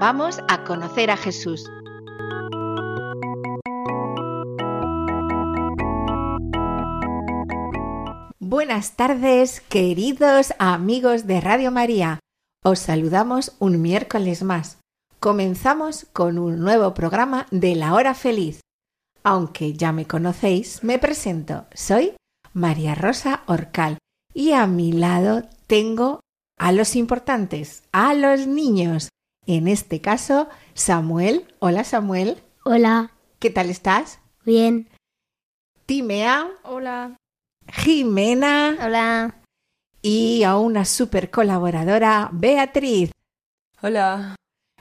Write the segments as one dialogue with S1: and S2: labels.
S1: vamos a conocer a Jesús. Buenas tardes, queridos amigos de Radio María. Os saludamos un miércoles más. Comenzamos con un nuevo programa de La Hora Feliz. Aunque ya me conocéis, me presento. Soy María Rosa Orcal y a mi lado tengo a los importantes, a los niños. En este caso, Samuel. Hola Samuel.
S2: Hola.
S1: ¿Qué tal estás?
S2: Bien.
S1: Timea.
S3: Hola.
S1: Jimena.
S2: Hola.
S1: Y a una super colaboradora, Beatriz.
S4: Hola.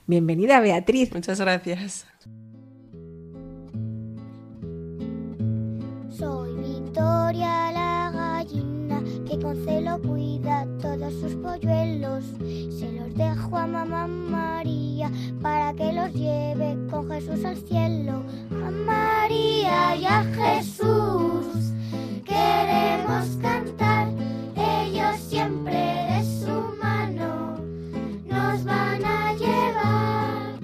S1: Bienvenida, Beatriz.
S4: Muchas gracias.
S5: Soy Victoria la gallina que con celo cuida todos sus polluelos. Se los dejo a mamá María para que los lleve con Jesús al cielo. A María y a Jesús queremos cantar. Ellos siempre de su mano nos van a llevar.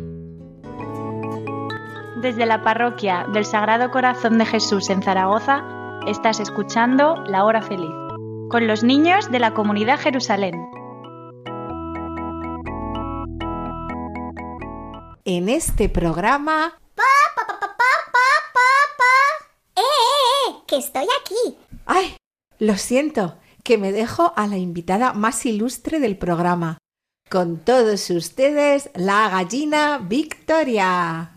S6: Desde la parroquia del Sagrado Corazón de Jesús en Zaragoza, estás escuchando La Hora Feliz, con los niños de la comunidad Jerusalén.
S1: En este programa...
S5: ¡Pa, pa, pa, pa, pa, pa, pa! ¡Eh, eh, eh! ¡Que estoy aquí!
S1: ¡Ay! Lo siento, que me dejo a la invitada más ilustre del programa. Con todos ustedes, la gallina Victoria.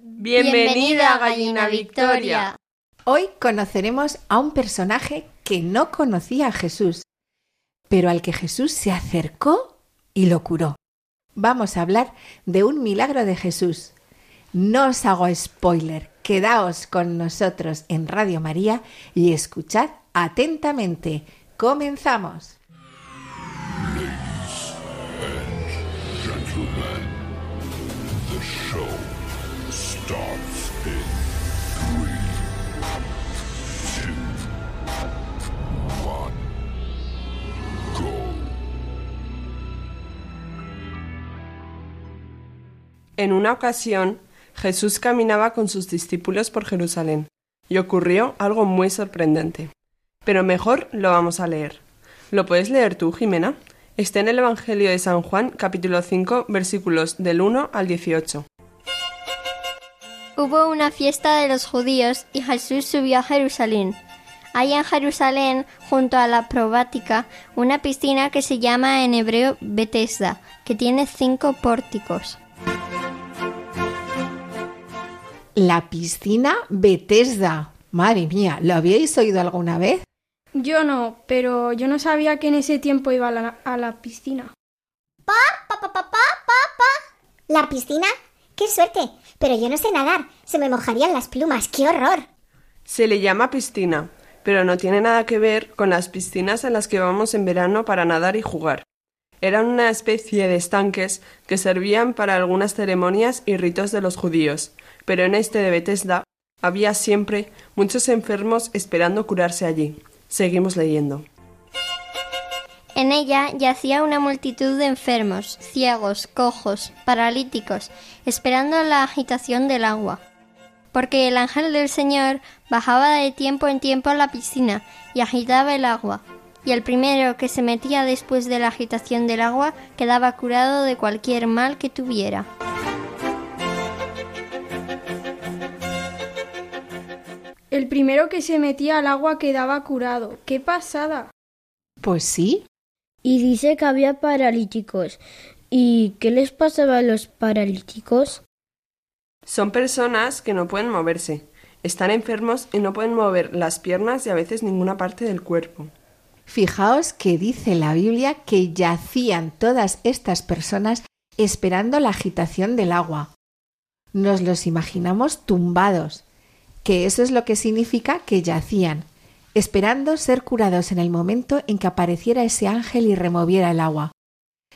S4: Bienvenida, gallina Victoria.
S1: Hoy conoceremos a un personaje que no conocía a Jesús, pero al que Jesús se acercó y lo curó. Vamos a hablar de un milagro de Jesús. No os hago spoiler, quedaos con nosotros en Radio María y escuchad atentamente. Comenzamos.
S4: En una ocasión, Jesús caminaba con sus discípulos por Jerusalén y ocurrió algo muy sorprendente. Pero mejor lo vamos a leer. ¿Lo puedes leer tú, Jimena? Está en el Evangelio de San Juan, capítulo 5, versículos del 1 al 18.
S2: Hubo una fiesta de los judíos y Jesús subió a Jerusalén. Hay en Jerusalén, junto a la probática, una piscina que se llama en hebreo Bethesda, que tiene cinco pórticos.
S1: La piscina Bethesda. Madre mía, ¿lo habíais oído alguna vez?
S3: Yo no, pero yo no sabía que en ese tiempo iba a la, a la piscina.
S5: ¡Pa, pa, pa, pa, pa, pa, pa! ¿La piscina? ¡Qué suerte! Pero yo no sé nadar. Se me mojarían las plumas. ¡Qué horror!
S4: Se le llama piscina, pero no tiene nada que ver con las piscinas en las que vamos en verano para nadar y jugar. Eran una especie de estanques que servían para algunas ceremonias y ritos de los judíos, pero en este de Bethesda había siempre muchos enfermos esperando curarse allí. Seguimos leyendo.
S2: En ella yacía una multitud de enfermos, ciegos, cojos, paralíticos, esperando la agitación del agua. Porque el ángel del Señor bajaba de tiempo en tiempo a la piscina y agitaba el agua, y el primero que se metía después de la agitación del agua quedaba curado de cualquier mal que tuviera.
S3: El primero que se metía al agua quedaba curado. ¡Qué pasada!
S1: Pues sí.
S7: Y dice que había paralíticos. ¿Y qué les pasaba a los paralíticos?
S4: Son personas que no pueden moverse, están enfermos y no pueden mover las piernas y a veces ninguna parte del cuerpo.
S1: Fijaos que dice la Biblia que yacían todas estas personas esperando la agitación del agua. Nos los imaginamos tumbados, que eso es lo que significa que yacían, esperando ser curados en el momento en que apareciera ese ángel y removiera el agua.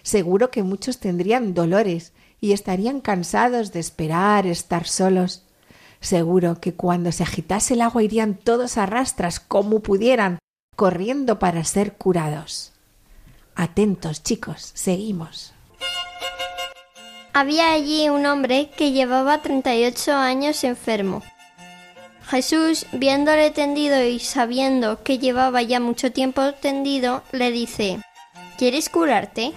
S1: Seguro que muchos tendrían dolores y estarían cansados de esperar estar solos. Seguro que cuando se agitase el agua irían todos a rastras como pudieran, corriendo para ser curados. Atentos, chicos, seguimos.
S2: Había allí un hombre que llevaba 38 años enfermo. Jesús, viéndole tendido y sabiendo que llevaba ya mucho tiempo tendido, le dice, ¿Quieres curarte?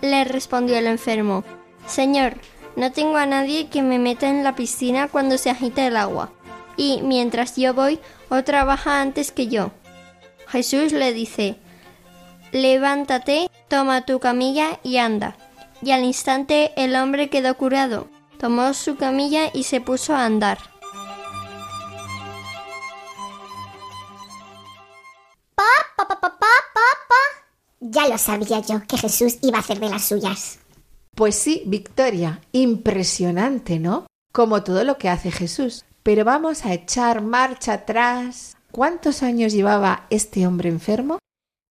S2: Le respondió el enfermo, Señor, no tengo a nadie que me meta en la piscina cuando se agita el agua, y mientras yo voy, otra baja antes que yo. Jesús le dice, Levántate, toma tu camilla y anda. Y al instante el hombre quedó curado, tomó su camilla y se puso a andar.
S5: Pa, pa, pa, pa, pa, pa, pa. Ya lo sabía yo que Jesús iba a hacer de las suyas.
S1: Pues sí, Victoria, impresionante, ¿no? Como todo lo que hace Jesús. Pero vamos a echar marcha atrás. ¿Cuántos años llevaba este hombre enfermo?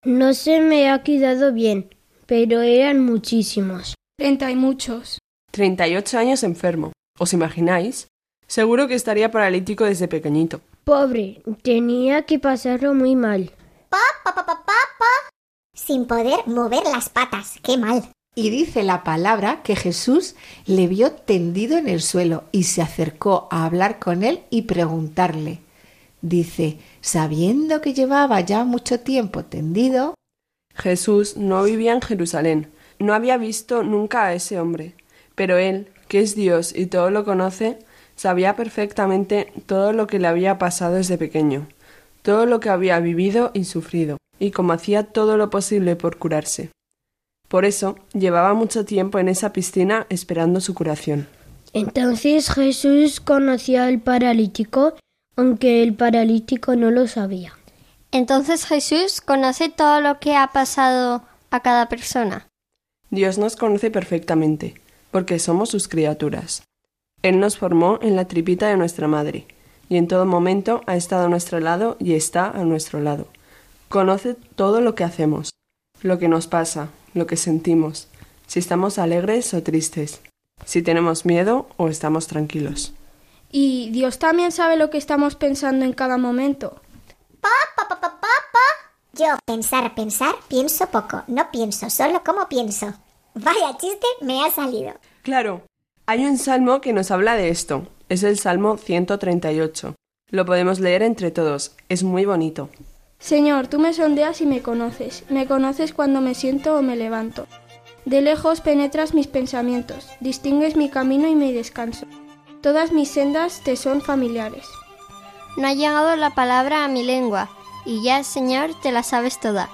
S7: No se me ha quedado bien, pero eran muchísimos.
S3: Treinta y muchos.
S4: 38 años enfermo. ¿Os imagináis? Seguro que estaría paralítico desde pequeñito.
S7: Pobre, tenía que pasarlo muy mal.
S5: Pa, pa, pa, pa, pa, pa. Sin poder mover las patas. Qué mal.
S1: Y dice la palabra que Jesús le vio tendido en el suelo y se acercó a hablar con él y preguntarle. Dice, sabiendo que llevaba ya mucho tiempo tendido,
S4: Jesús no vivía en Jerusalén, no había visto nunca a ese hombre, pero él, que es Dios y todo lo conoce, sabía perfectamente todo lo que le había pasado desde pequeño, todo lo que había vivido y sufrido, y cómo hacía todo lo posible por curarse. Por eso llevaba mucho tiempo en esa piscina esperando su curación.
S7: Entonces Jesús conocía al paralítico, aunque el paralítico no lo sabía.
S2: Entonces Jesús conoce todo lo que ha pasado a cada persona.
S4: Dios nos conoce perfectamente, porque somos sus criaturas. Él nos formó en la tripita de nuestra madre, y en todo momento ha estado a nuestro lado y está a nuestro lado. Conoce todo lo que hacemos, lo que nos pasa, lo que sentimos, si estamos alegres o tristes, si tenemos miedo o estamos tranquilos.
S3: Y Dios también sabe lo que estamos pensando en cada momento.
S5: Pa, pa, pa, pa, pa, pa. Yo pensar, pensar, pienso poco. No pienso, solo como pienso. Vaya chiste, me ha salido.
S4: Claro, hay un salmo que nos habla de esto. Es el Salmo 138. Lo podemos leer entre todos. Es muy bonito.
S3: Señor, tú me sondeas y me conoces. Me conoces cuando me siento o me levanto. De lejos penetras mis pensamientos, distingues mi camino y mi descanso. Todas mis sendas te son familiares.
S2: No ha llegado la palabra a mi lengua, y ya, Señor, te la sabes toda.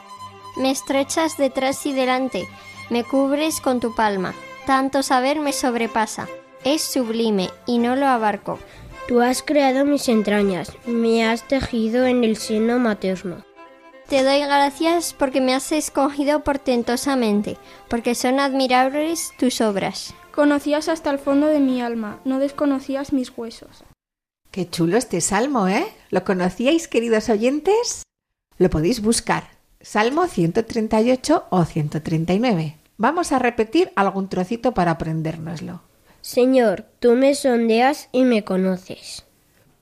S2: Me estrechas detrás y delante, me cubres con tu palma. Tanto saber me sobrepasa. Es sublime y no lo abarco.
S7: Tú has creado mis entrañas, me has tejido en el seno materno.
S2: Te doy gracias porque me has escogido portentosamente, porque son admirables tus obras.
S3: Conocías hasta el fondo de mi alma, no desconocías mis huesos.
S1: Qué chulo este salmo, ¿eh? ¿Lo conocíais, queridos oyentes? Lo podéis buscar. Salmo 138 o 139. Vamos a repetir algún trocito para aprendérnoslo.
S7: Señor, tú me sondeas y me conoces.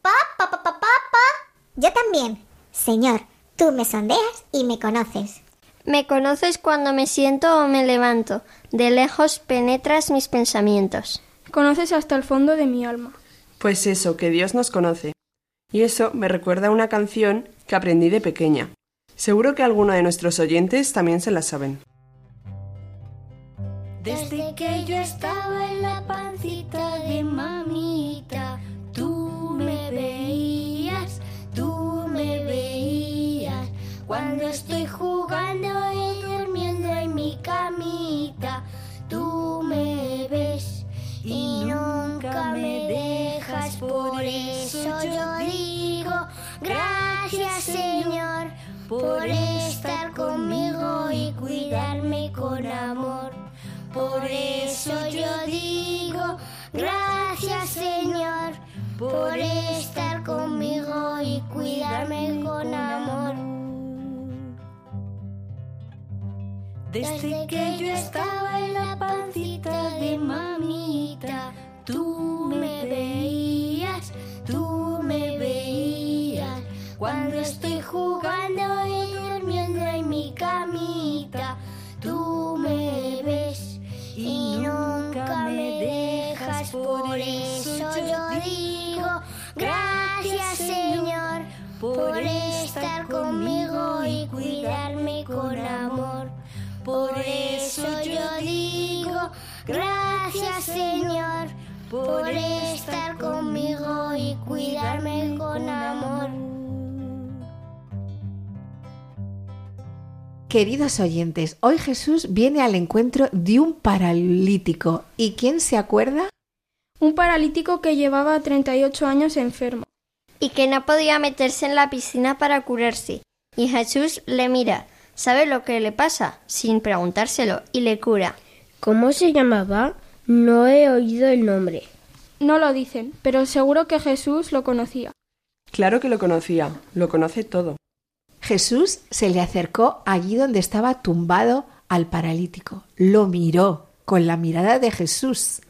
S5: Pa, pa, pa, pa, pa, pa. Yo también. Señor, tú me sondeas y me conoces.
S2: Me conoces cuando me siento o me levanto. De lejos penetras mis pensamientos.
S3: Conoces hasta el fondo de mi alma.
S4: Pues eso, que Dios nos conoce. Y eso me recuerda a una canción que aprendí de pequeña. Seguro que alguno de nuestros oyentes también se la saben.
S8: Desde que yo estaba en la pancita de mamita, tú me veías, tú me veías. Cuando estoy jugando y durmiendo en mi camita, tú me ves y nunca me dejas. Por eso yo digo, gracias Señor, por estar conmigo y cuidarme con amor. Por eso yo digo, gracias Señor, por estar conmigo y cuidarme con amor. Desde que yo estaba en la pancita de mamita, tú me veías, tú me veías. Cuando estoy jugando Por eso yo digo, gracias Señor, por estar conmigo y cuidarme con amor. Por eso yo digo, gracias Señor, por estar conmigo y cuidarme con amor.
S1: Queridos oyentes, hoy Jesús viene al encuentro de un paralítico. ¿Y quién se acuerda?
S3: Un paralítico que llevaba 38 años enfermo.
S2: y que no podía meterse en la piscina para curarse. Y Jesús le mira, sabe lo que le pasa, sin preguntárselo, y le cura.
S7: ¿Cómo se llamaba? No he oído el nombre.
S3: No lo dicen, pero seguro que Jesús lo conocía.
S4: Claro que lo conocía, lo conoce todo.
S1: Jesús se le acercó allí donde estaba tumbado al paralítico. Lo miró con la mirada de Jesús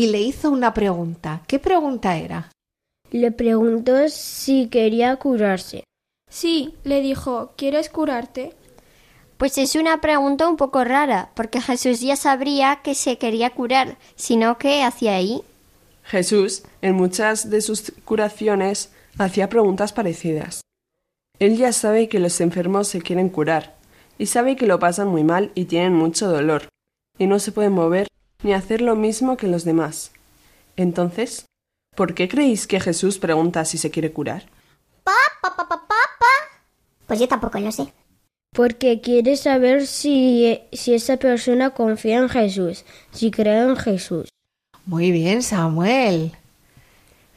S1: y le hizo una pregunta. ¿Qué pregunta era?
S7: Le preguntó si quería curarse.
S3: Sí, le dijo, ¿quieres curarte?
S2: Pues es una pregunta un poco rara, porque Jesús ya sabría que se quería curar, sino que hacía ahí.
S4: Jesús, en muchas de sus curaciones, hacía preguntas parecidas. Él ya sabe que los enfermos se quieren curar, y sabe que lo pasan muy mal y tienen mucho dolor, y no se pueden mover ni hacer lo mismo que los demás. Entonces, ¿por qué creéis que Jesús pregunta si se quiere curar?
S5: Pa, pa, pa, pa, pa, pa. Pues yo tampoco lo sé.
S7: Porque quiere saber si, si esa persona confía en Jesús, si cree en Jesús.
S1: Muy bien, Samuel.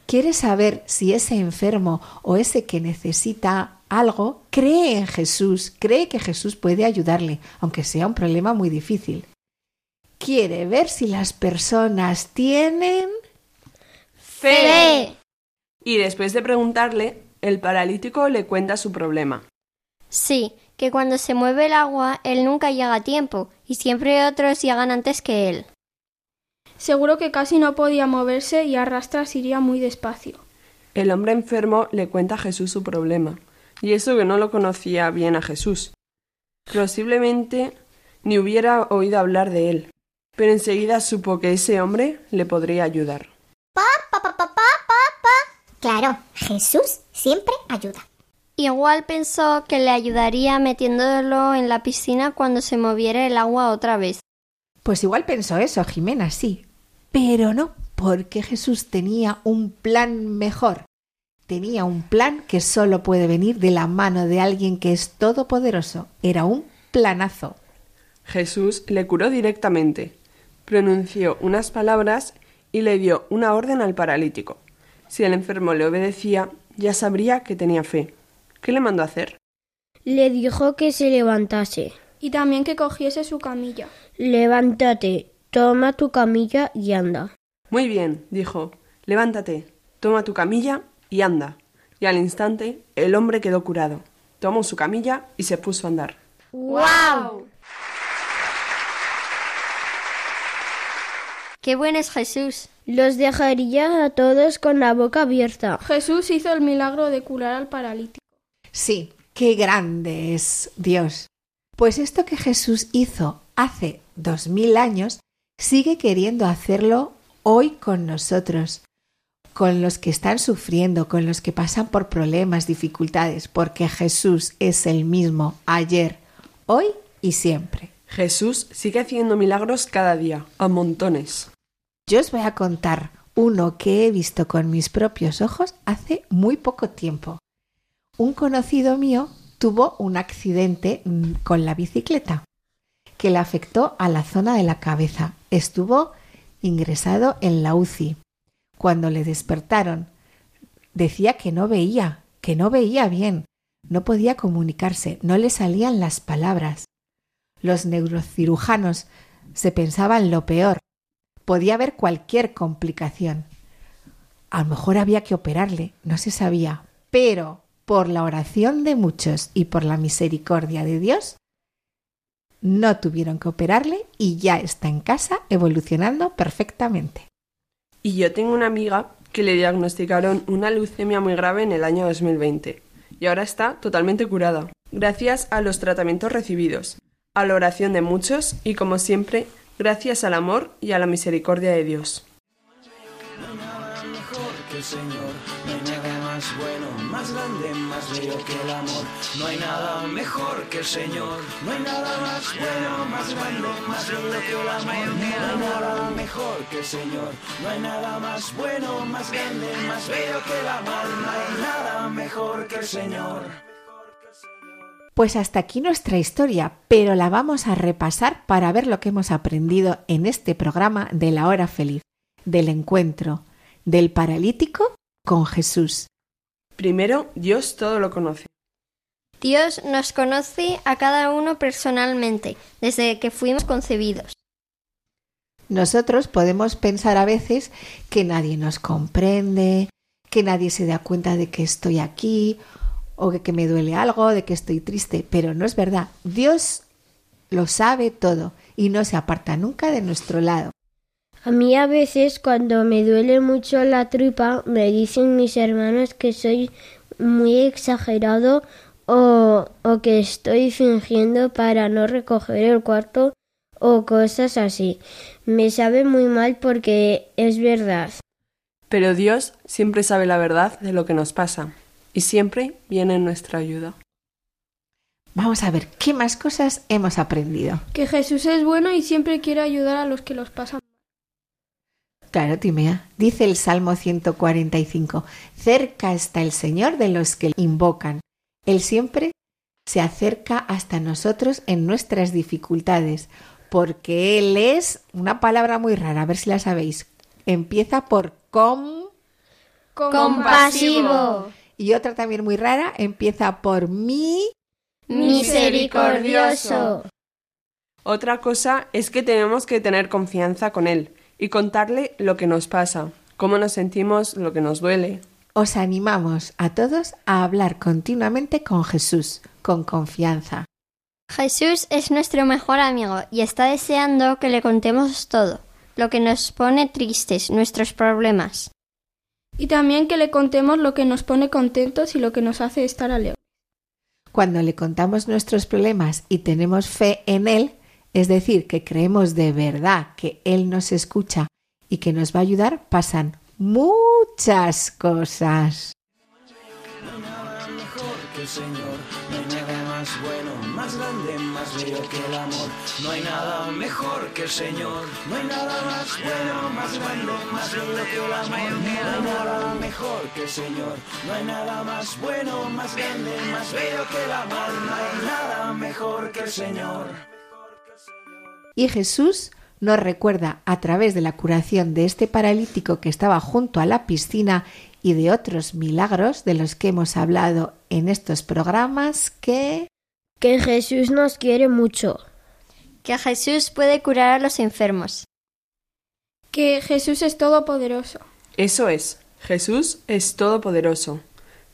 S1: Quiere saber si ese enfermo o ese que necesita algo cree en Jesús, cree que Jesús puede ayudarle, aunque sea un problema muy difícil. Quiere ver si las personas tienen...
S2: ¡Fe!
S4: Y después de preguntarle, el paralítico le cuenta su problema.
S2: Sí, que cuando se mueve el agua, él nunca llega a tiempo, y siempre otros llegan antes que él.
S3: Seguro que casi no podía moverse y a rastras iría muy despacio.
S4: El hombre enfermo le cuenta a Jesús su problema, y eso que no lo conocía bien a Jesús. Posiblemente ni hubiera oído hablar de él, pero enseguida supo que ese hombre le podría ayudar.
S5: Pa, pa, pa, pa, pa, pa, pa. Claro, Jesús siempre ayuda.
S2: Igual pensó que le ayudaría metiéndolo en la piscina cuando se moviera el agua otra vez.
S1: Pues igual pensó eso, Jimena, sí. Pero no, porque Jesús tenía un plan mejor. Tenía un plan que solo puede venir de la mano de alguien que es todopoderoso. Era un planazo.
S4: Jesús le curó directamente, pronunció unas palabras y le dio una orden al paralítico. Si el enfermo le obedecía, ya sabría que tenía fe. ¿Qué le mandó a hacer?
S7: Le dijo que se levantase.
S3: Y también que cogiese su camilla.
S7: Levántate, toma tu camilla y anda.
S4: Muy bien, dijo. Levántate, toma tu camilla y anda. Y al instante el hombre quedó curado. Tomó su camilla y se puso a andar.
S2: ¡Wow! ¡Qué buen es Jesús!
S7: Los dejaría a todos con la boca abierta.
S3: Jesús hizo el milagro de curar al paralítico.
S1: Sí, qué grande es Dios. Pues esto que Jesús hizo hace dos mil años, sigue queriendo hacerlo hoy con nosotros, con los que están sufriendo, con los que pasan por problemas, dificultades, porque Jesús es el mismo ayer, hoy y siempre.
S4: Jesús sigue haciendo milagros cada día, a montones.
S1: Yo os voy a contar uno que he visto con mis propios ojos hace muy poco tiempo. Un conocido mío tuvo un accidente mm, con la bicicleta que le afectó a la zona de la cabeza. Estuvo ingresado en la UCI. Cuando le despertaron, decía que no veía, que no veía bien, no podía comunicarse, no le salían las palabras. Los neurocirujanos se pensaba en lo peor. Podía haber cualquier complicación. A lo mejor había que operarle, no se sabía, pero por la oración de muchos y por la misericordia de Dios, no tuvieron que operarle y ya está en casa evolucionando perfectamente.
S4: Y yo tengo una amiga que le diagnosticaron una leucemia muy grave en el año 2020 y ahora está totalmente curada, gracias a los tratamientos recibidos, a la oración de muchos y, como siempre, gracias al amor y a la misericordia de Dios.
S9: Señor. No hay nada más bueno, más grande, más bello que el amor. No hay nada mejor que el Señor. No hay nada más bueno, más grande, más bello que el amor. No hay nada mejor que el Señor. No hay nada más bueno, más grande, más bello que el amor. No hay nada mejor que el Señor.
S1: Pues hasta aquí nuestra historia, pero la vamos a repasar para ver lo que hemos aprendido en este programa de la hora feliz, del encuentro, del paralítico con Jesús.
S4: Primero, Dios todo lo conoce.
S2: Dios nos conoce a cada uno personalmente, desde que fuimos concebidos.
S1: Nosotros podemos pensar a veces que nadie nos comprende, que nadie se da cuenta de que estoy aquí, o de que me duele algo, de que estoy triste, pero no es verdad. Dios lo sabe todo y no se aparta nunca de nuestro lado.
S7: A mí a veces cuando me duele mucho la tripa me dicen mis hermanos que soy muy exagerado o, o que estoy fingiendo para no recoger el cuarto o cosas así. Me sabe muy mal porque es verdad.
S4: Pero Dios siempre sabe la verdad de lo que nos pasa y siempre viene en nuestra ayuda.
S1: Vamos a ver qué más cosas hemos aprendido.
S3: Que Jesús es bueno y siempre quiere ayudar a los que los pasan.
S1: Claro, Timea. Dice el Salmo 145, cerca está el Señor de los que invocan. Él siempre se acerca hasta nosotros en nuestras dificultades, porque Él es una palabra muy rara, a ver si la sabéis. Empieza por com...
S2: Compasivo.
S1: Y otra también muy rara, empieza por mi...
S2: Misericordioso.
S4: Otra cosa es que tenemos que tener confianza con Él y contarle lo que nos pasa, cómo nos sentimos, lo que nos duele.
S1: Os animamos a todos a hablar continuamente con Jesús, con confianza.
S2: Jesús es nuestro mejor amigo y está deseando que le contemos todo, lo que nos pone tristes, nuestros problemas.
S3: Y también que le contemos lo que nos pone contentos y lo que nos hace estar alegres.
S1: Cuando le contamos nuestros problemas y tenemos fe en Él, es decir, que creemos de verdad que Él nos escucha y que nos va a ayudar, pasan muchas cosas.
S9: No hay nada mejor que el Señor. No hay nada más bueno, más grande, más bello que el amor. No hay nada mejor que el Señor. No hay nada más bueno, más grande, más bello que el amor. No hay nada mejor que el Señor. No hay nada más bueno, más grande, más bello que el amor. No hay nada mejor que el Señor.
S1: Y Jesús nos recuerda a través de la curación de este paralítico que estaba junto a la piscina y de otros milagros de los que hemos hablado en estos programas que...
S7: Que Jesús nos quiere mucho.
S2: Que Jesús puede curar a los enfermos.
S3: Que Jesús es todopoderoso.
S4: Eso es, Jesús es todopoderoso.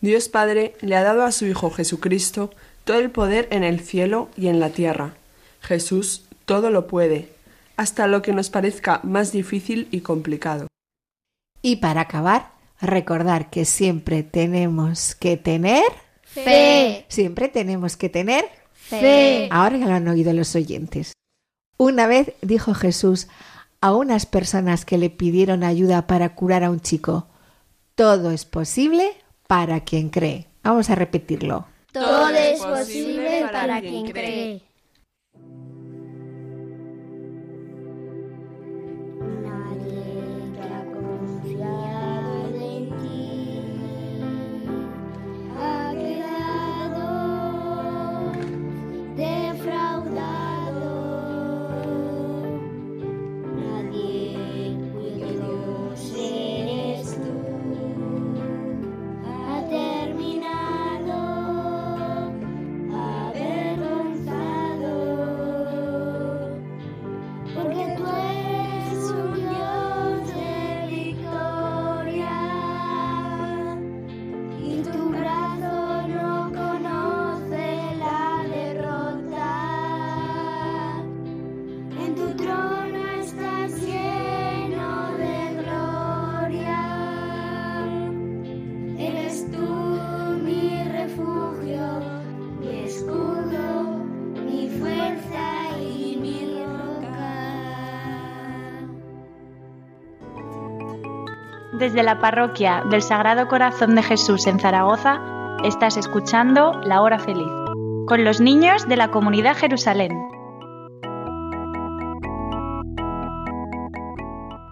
S4: Dios Padre le ha dado a su Hijo Jesucristo todo el poder en el cielo y en la tierra. Jesús todo lo puede, hasta lo que nos parezca más difícil y complicado.
S1: Y para acabar, recordar que siempre tenemos que tener...
S2: Fe.
S1: Siempre tenemos que tener...
S2: Fe.
S1: Ahora ya lo han oído los oyentes. Una vez dijo Jesús a unas personas que le pidieron ayuda para curar a un chico, todo es posible para quien cree. Vamos a repetirlo.
S2: Todo es posible para quien cree.
S6: Desde la parroquia del Sagrado Corazón de Jesús en Zaragoza, estás escuchando La Hora Feliz, con los niños de la comunidad Jerusalén.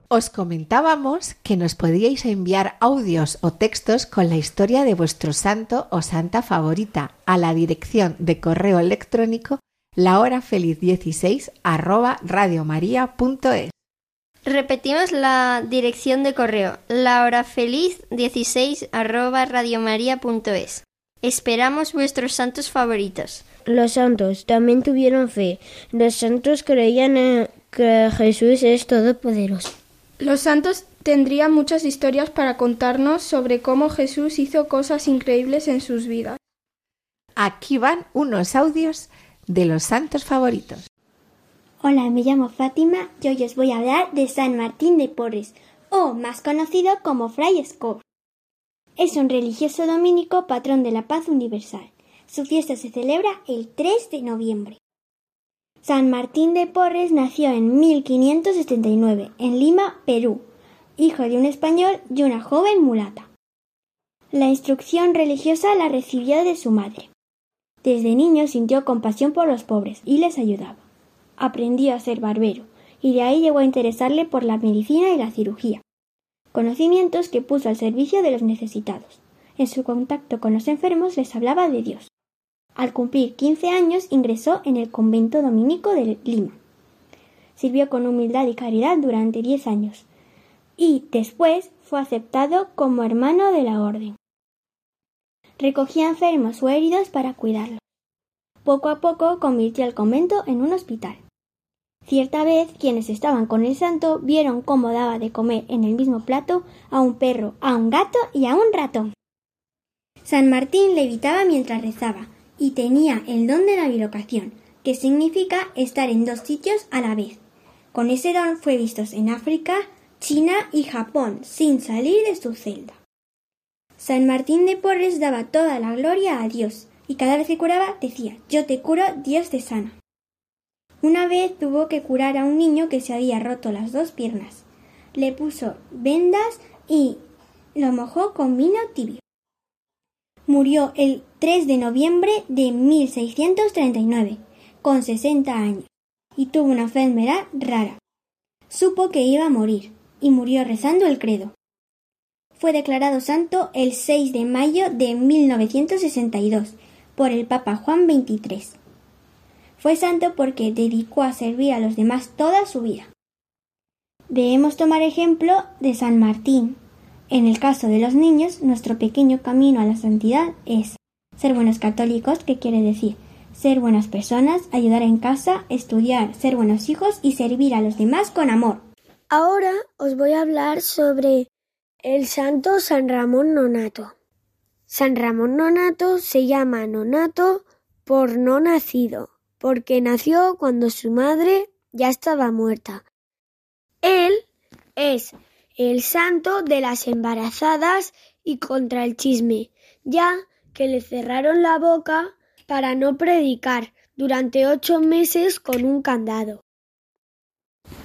S1: Os comentábamos que nos podíais enviar audios o textos con la historia de vuestro santo o santa favorita a la dirección de correo electrónico lahorafeliz16 arroba radiomaria.es.
S2: Repetimos la dirección de correo lahorafeliz16 arroba radiomaria.es. Esperamos vuestros santos favoritos.
S10: Los santos también tuvieron fe. Los santos creían en que Jesús es todopoderoso.
S3: Los santos tendrían muchas historias para contarnos sobre cómo Jesús hizo cosas increíbles en sus vidas.
S1: Aquí van unos audios de los santos favoritos.
S11: Hola, me llamo Fátima y hoy os voy a hablar de San Martín de Porres, o más conocido como Fray Escobar. Es un religioso dominico patrón de la paz universal. Su fiesta se celebra el 3 de noviembre. San Martín de Porres nació en 1579 en Lima, Perú, hijo de un español y una joven mulata. La instrucción religiosa la recibió de su madre. Desde niño sintió compasión por los pobres y les ayudaba. Aprendió a ser barbero y de ahí llegó a interesarle por la medicina y la cirugía, conocimientos que puso al servicio de los necesitados. En su contacto con los enfermos les hablaba de Dios. Al cumplir 15 años ingresó en el convento dominico de Lima. Sirvió con humildad y caridad durante 10 años y después fue aceptado como hermano de la orden. Recogía enfermos o heridos para cuidarlos. Poco a poco convirtió el convento en un hospital. Cierta vez quienes estaban con el santo vieron cómo daba de comer en el mismo plato a un perro, a un gato y a un ratón. San Martín levitaba mientras rezaba, y tenía el don de la bilocación, que significa estar en dos sitios a la vez. Con ese don fue visto en África, China y Japón, sin salir de su celda. San Martín de Porres daba toda la gloria a Dios, y cada vez que curaba decía Yo te curo, Dios te sana. Una vez tuvo que curar a un niño que se había roto las dos piernas. Le puso vendas y lo mojó con vino tibio. Murió el 3 de noviembre de 1639, con 60 años, y tuvo una enfermedad rara. Supo que iba a morir, y murió rezando el credo. Fue declarado santo el 6 de mayo de 1962 por el Papa Juan XXIII. Fue santo porque dedicó a servir a los demás toda su vida. Debemos tomar ejemplo de San Martín. En el caso de los niños, nuestro pequeño camino a la santidad es ser buenos católicos, que quiere decir ser buenas personas, ayudar en casa, estudiar, ser buenos hijos y servir a los demás con amor.
S10: Ahora os voy a hablar sobre el santo San Ramón Nonato. San Ramón Nonato se llama Nonato por no nacido, porque nació cuando su madre ya estaba muerta. Él es el santo de las embarazadas y contra el chisme, ya que le cerraron la boca para no predicar durante ocho meses con un candado.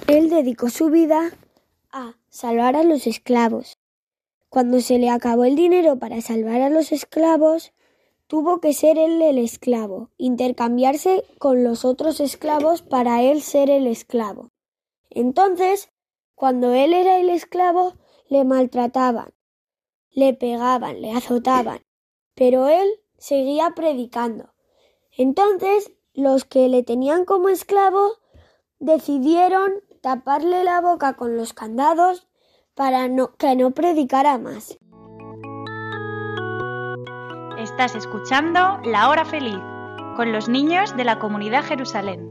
S10: Él dedicó su vida a salvar a los esclavos. Cuando se le acabó el dinero para salvar a los esclavos, tuvo que ser él el esclavo, intercambiarse con los otros esclavos para él ser el esclavo. Entonces, cuando él era el esclavo, le maltrataban, le pegaban, le azotaban, pero él seguía predicando. Entonces, los que le tenían como esclavo decidieron taparle la boca con los candados para que no predicara más.
S6: Estás escuchando La Hora Feliz con los niños de la comunidad Jerusalén.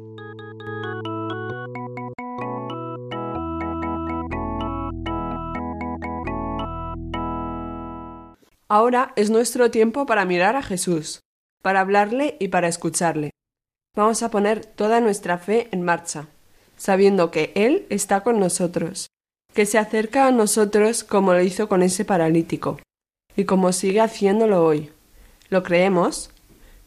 S4: Ahora es nuestro tiempo para mirar a Jesús, para hablarle y para escucharle. Vamos a poner toda nuestra fe en marcha, sabiendo que Él está con nosotros, que se acerca a nosotros como lo hizo con ese paralítico, y como sigue haciéndolo hoy. ¿Lo creemos?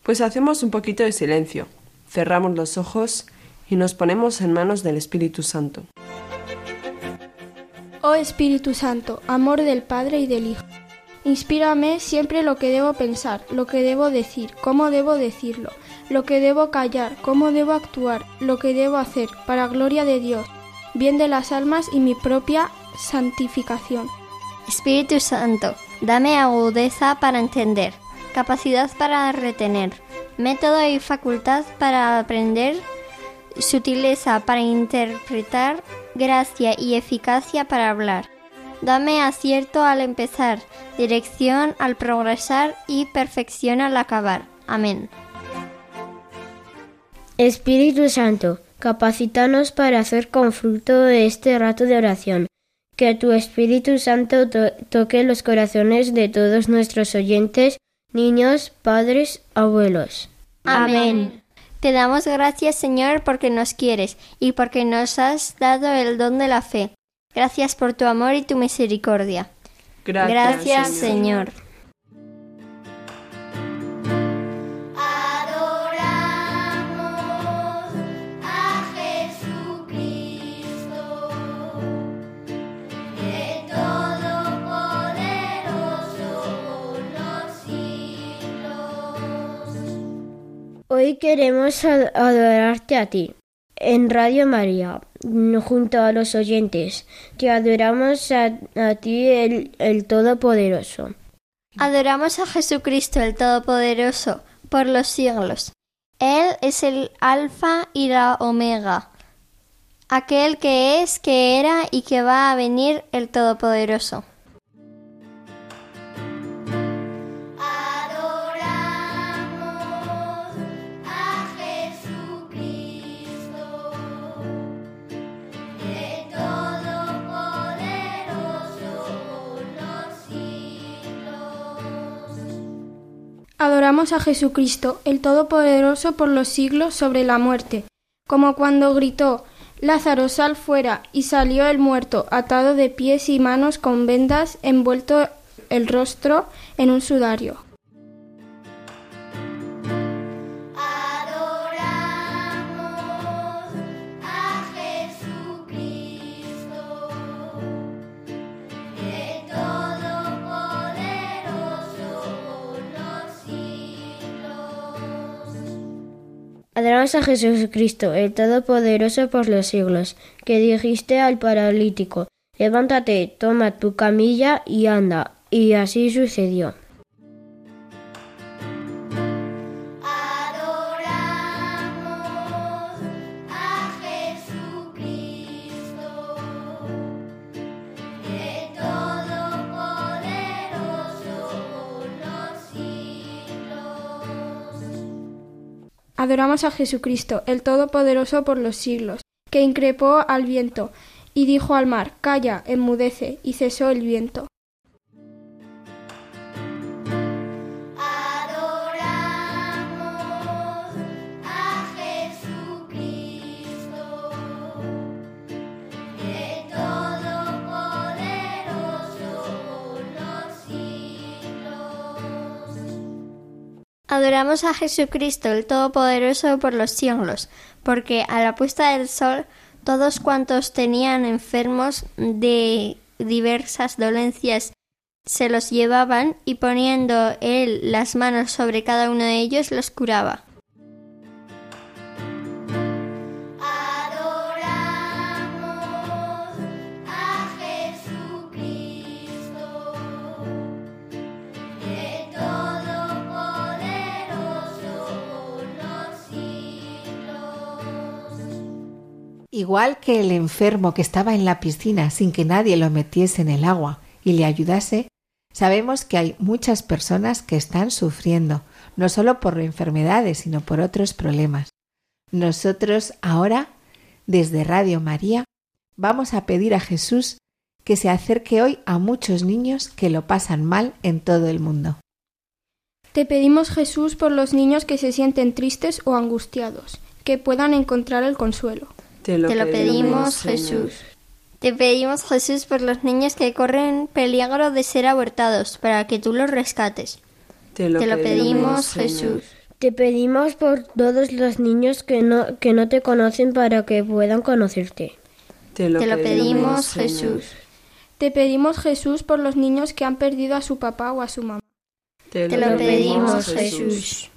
S4: Pues hacemos un poquito de silencio, cerramos los ojos y nos ponemos en manos del Espíritu Santo.
S3: Oh Espíritu Santo, amor del Padre y del Hijo. Inspírame siempre lo que debo pensar, lo que debo decir, cómo debo decirlo, lo que debo callar, cómo debo actuar, lo que debo hacer, para gloria de Dios, bien de las almas y mi propia santificación.
S2: Espíritu Santo, dame agudeza para entender, capacidad para retener, método y facultad para aprender, sutileza para interpretar, gracia y eficacia para hablar. Dame acierto al empezar, dirección al progresar y perfección al acabar. Amén.
S7: Espíritu Santo, capacítanos para hacer con fruto este rato de oración. Que tu Espíritu Santo to toque los corazones de todos nuestros oyentes, niños, padres, abuelos.
S2: Amén. Te damos gracias, Señor, porque nos quieres y porque nos has dado el don de la fe. Gracias por tu amor y tu misericordia.
S4: Gracias,
S2: Gracias
S4: Señor.
S2: Señor.
S7: Hoy queremos ad- adorarte a ti. En Radio María, junto a los oyentes, te adoramos a, a ti, el, el Todopoderoso.
S2: Adoramos a Jesucristo el Todopoderoso por los siglos. Él es el Alfa y la Omega, aquel que es, que era y que va a venir el Todopoderoso.
S8: Adoramos a Jesucristo, el Todopoderoso por los siglos,
S3: sobre la muerte, como cuando gritó Lázaro, sal fuera, y salió el muerto, atado de pies y manos con vendas, envuelto el rostro en un sudario.
S8: Adoramos a Jesucristo, el Todopoderoso por los siglos,
S7: que dijiste al paralítico, levántate, toma tu camilla y anda. Y así sucedió.
S8: Adoramos a Jesucristo, el Todopoderoso por los siglos,
S3: que increpó al viento, y dijo al mar, Calla, enmudece, y cesó el viento.
S8: Adoramos a Jesucristo el Todopoderoso por los siglos,
S2: porque a la puesta del sol todos cuantos tenían enfermos de diversas dolencias se los llevaban y poniendo él las manos sobre cada uno de ellos los curaba.
S1: Igual que el enfermo que estaba en la piscina sin que nadie lo metiese en el agua y le ayudase, sabemos que hay muchas personas que están sufriendo, no solo por enfermedades, sino por otros problemas. Nosotros ahora, desde Radio María, vamos a pedir a Jesús que se acerque hoy a muchos niños que lo pasan mal en todo el mundo.
S3: Te pedimos, Jesús, por los niños que se sienten tristes o angustiados, que puedan encontrar el consuelo.
S4: Te lo,
S2: Te lo pedimos,
S4: Señor.
S2: Jesús. Te pedimos, Jesús, por los niños que corren peligro de ser abortados, para que tú los rescates.
S4: Te lo,
S2: Te lo pedimos. Jesús.
S7: Te pedimos por todos los niños que no, que no te conocen para que puedan conocerte.
S4: Te lo,
S2: Te lo pedimos. Jesús.
S3: Te pedimos, Jesús, por los niños que han perdido a su papá o a su mamá.
S8: Te,
S2: Te lo pedimos, Jesús.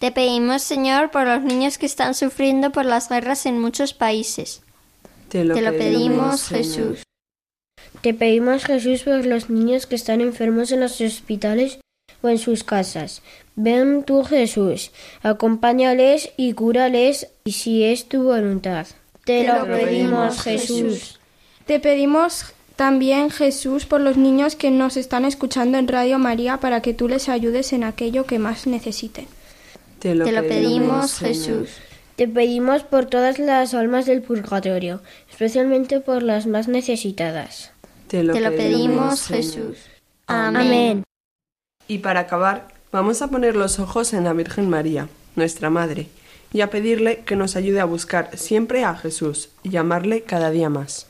S2: Te pedimos, Señor, por los niños que están sufriendo por las guerras en muchos países.
S8: Te lo,
S2: Te lo pedimos. Jesús.
S7: Te pedimos, Jesús, por los niños que están enfermos en los hospitales o en sus casas. Ven tú, Jesús, acompáñales y cúrales, y si es tu voluntad. Te, lo, pedimos, Jesús.
S3: Te pedimos también, Jesús, por los niños que nos están escuchando en Radio María para que tú les ayudes en aquello que más necesiten.
S8: Te lo,
S2: Te lo pedimos. Jesús.
S7: Te pedimos por todas las almas del purgatorio, especialmente por las más necesitadas.
S8: Te lo,
S2: Te lo pedimos. Jesús.
S7: Amén.
S8: Y para acabar, vamos a poner los ojos en la Virgen María, nuestra Madre, y a pedirle que nos ayude a buscar siempre a Jesús y amarle cada día más.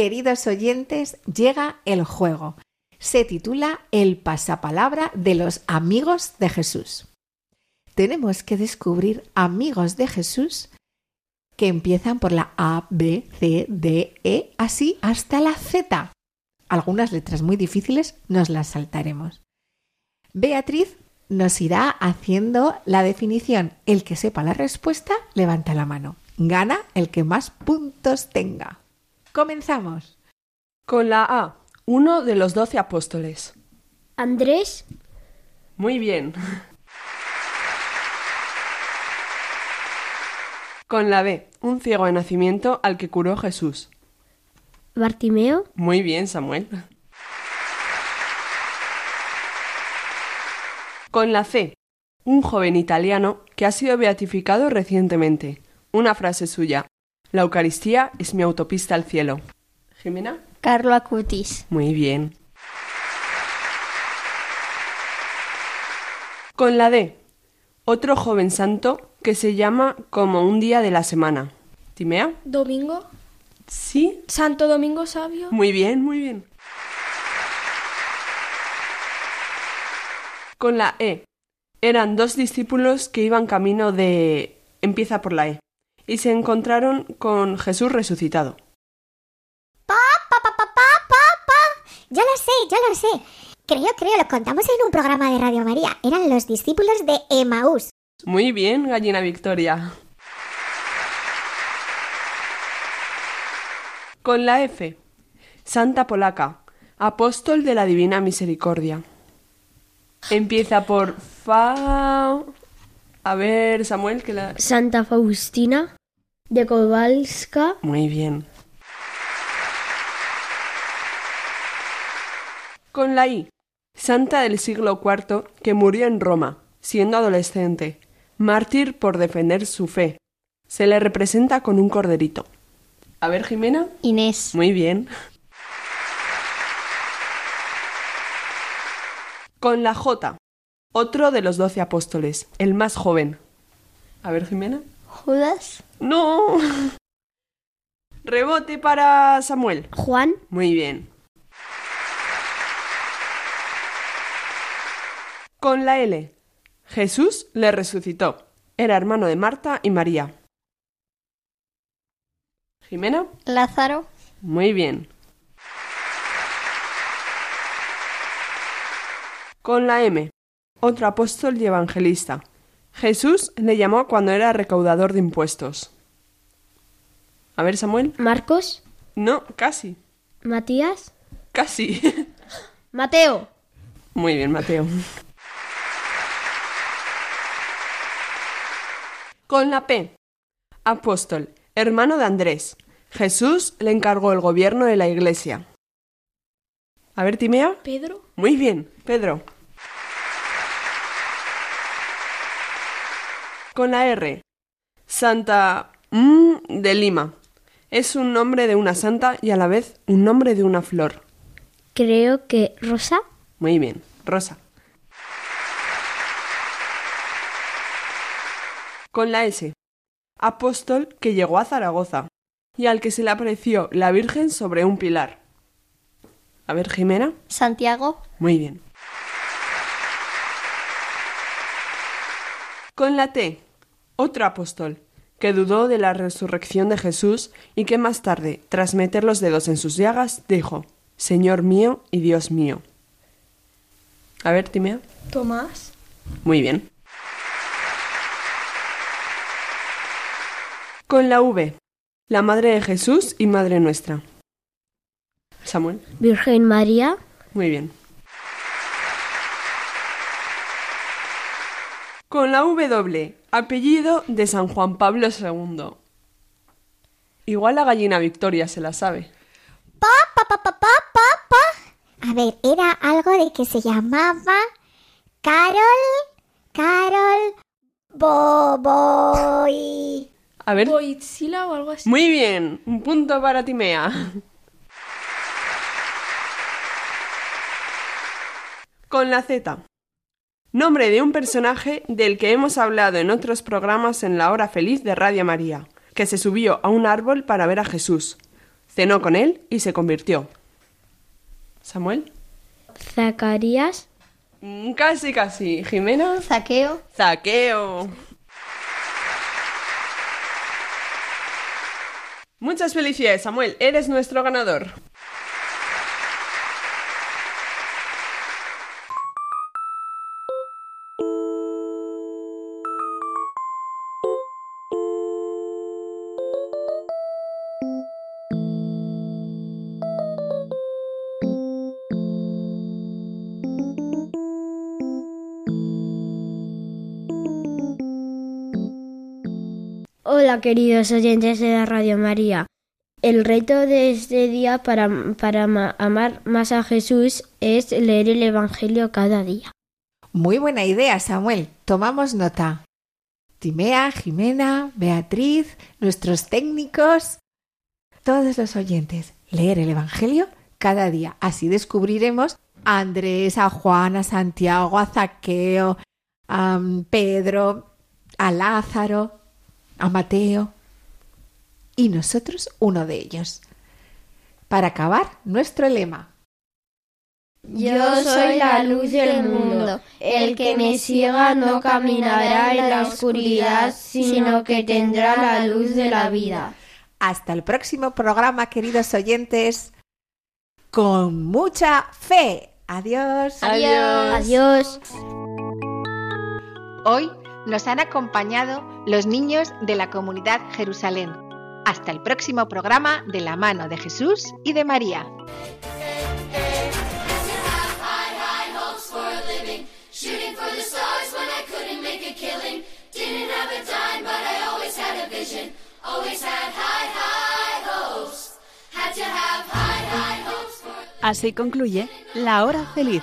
S1: Queridos oyentes, llega el juego. Se titula El pasapalabra de los amigos de Jesús. Tenemos que descubrir amigos de Jesús que empiezan por la A, B, C, D, E, así hasta la Z. Algunas letras muy difíciles nos las saltaremos. Beatriz nos irá haciendo la definición. El que sepa la respuesta, levanta la mano. Gana el que más puntos tenga. Comenzamos.
S8: Con la A, uno de los doce apóstoles.
S7: Andrés,
S4: Muy bien. Con la B, un ciego de nacimiento al que curó Jesús.
S7: Bartimeo.
S4: Muy bien, Samuel. Con la C, un joven italiano que ha sido beatificado recientemente. Una frase suya. La Eucaristía es mi autopista al cielo. Jimena.
S2: Carlo Acutis.
S4: Muy bien. Con la D, otro joven santo que se llama como un día de la semana. ¿Timea?
S3: Domingo.
S4: Sí.
S3: Santo Domingo Sabio.
S4: Muy bien, muy bien. Con la E. Eran dos discípulos que iban camino de... empieza por la E. Y se encontraron con Jesús resucitado.
S5: Pa, pa, pa, pa, pa, pa, pa. Ya lo sé, ya lo sé. Creo, creo, lo contamos en un programa de Radio María. Eran los discípulos de Emaús.
S4: Muy bien, gallina Victoria. Con la F. Santa Polaca, apóstol de la Divina Misericordia. Empieza por Fa. A ver, Samuel, que la.
S7: Santa Faustina de Kowalska.
S4: Muy bien. Con la I. Santa del siglo IV que murió en Roma, siendo adolescente, mártir por defender su fe. Se le representa con un corderito. A ver, Jimena.
S2: Inés.
S4: Muy bien. Con la J. Otro de los doce apóstoles, el más joven. A ver, Jimena.
S2: Judas.
S4: No. Rebote para Samuel.
S7: Juan.
S4: Muy bien. Con la L. Jesús le resucitó. Era hermano de Marta y María. Jimena.
S2: Lázaro.
S4: Muy bien. Con la M. Otro apóstol y evangelista. Jesús le llamó cuando era recaudador de impuestos. A ver, Samuel.
S7: Marcos.
S4: No, casi.
S7: Matías.
S4: Casi.
S7: Mateo.
S4: Muy bien, Mateo. Con la P. Apóstol, hermano de Andrés. Jesús le encargó el gobierno de la iglesia. A ver, Timea.
S3: Pedro.
S4: Muy bien, Pedro. Con la R. Santa mm, de Lima. Es un nombre de una santa y a la vez un nombre de una flor.
S7: Creo que Rosa.
S4: Muy bien, Rosa. Con la S. Apóstol que llegó a Zaragoza y al que se le apareció la Virgen sobre un pilar. A ver, Jimena.
S2: Santiago.
S4: Muy bien. Con la T. Otro apóstol que dudó de la resurrección de Jesús y que más tarde, tras meter los dedos en sus llagas, dijo, Señor mío y Dios mío. A ver, Timea.
S3: Tomás.
S4: Muy bien. Con la V. La Madre de Jesús y Madre nuestra. Samuel.
S7: Virgen María.
S4: Muy bien. Con la W. Apellido de San Juan Pablo II. Igual la gallina Victoria se la sabe.
S5: Pa, pa, pa, pa, pa, pa, pa. A ver, era algo de que se llamaba Carol, Carol, Boboy.
S4: A ver.
S3: Boitzila o algo así.
S4: Muy bien. Un punto para Timea. Con la Z. Nombre de un personaje del que hemos hablado en otros programas en la hora feliz de Radio María, que se subió a un árbol para ver a Jesús. Cenó con él y se convirtió. Samuel.
S7: Zacarías.
S4: Mm, Casi, casi. Jimena.
S2: Zaqueo.
S4: Zaqueo. Muchas felicidades, Samuel. Eres nuestro ganador.
S7: Hola queridos oyentes de la Radio María. El reto de este día para, para ma- amar más a Jesús es leer el Evangelio cada día.
S1: Muy buena idea, Samuel. Tomamos nota. Timea, Jimena, Beatriz, nuestros técnicos, todos los oyentes, leer el Evangelio cada día. Así descubriremos a Andrés, a Juan, a Santiago, a Zaqueo, a mm, Pedro, a Lázaro, a Mateo y nosotros uno de ellos. Para acabar, nuestro lema.
S7: Yo soy la luz del mundo. El que me siga no caminará en la oscuridad, sino que tendrá la luz de la vida.
S1: Hasta el próximo programa, queridos oyentes, con mucha fe. Adiós.
S2: Adiós.
S7: Adiós.
S1: Hoy nos han acompañado los niños de la comunidad Jerusalén. Hasta el próximo programa de la mano de Jesús y de María.
S12: Así concluye La Hora Feliz,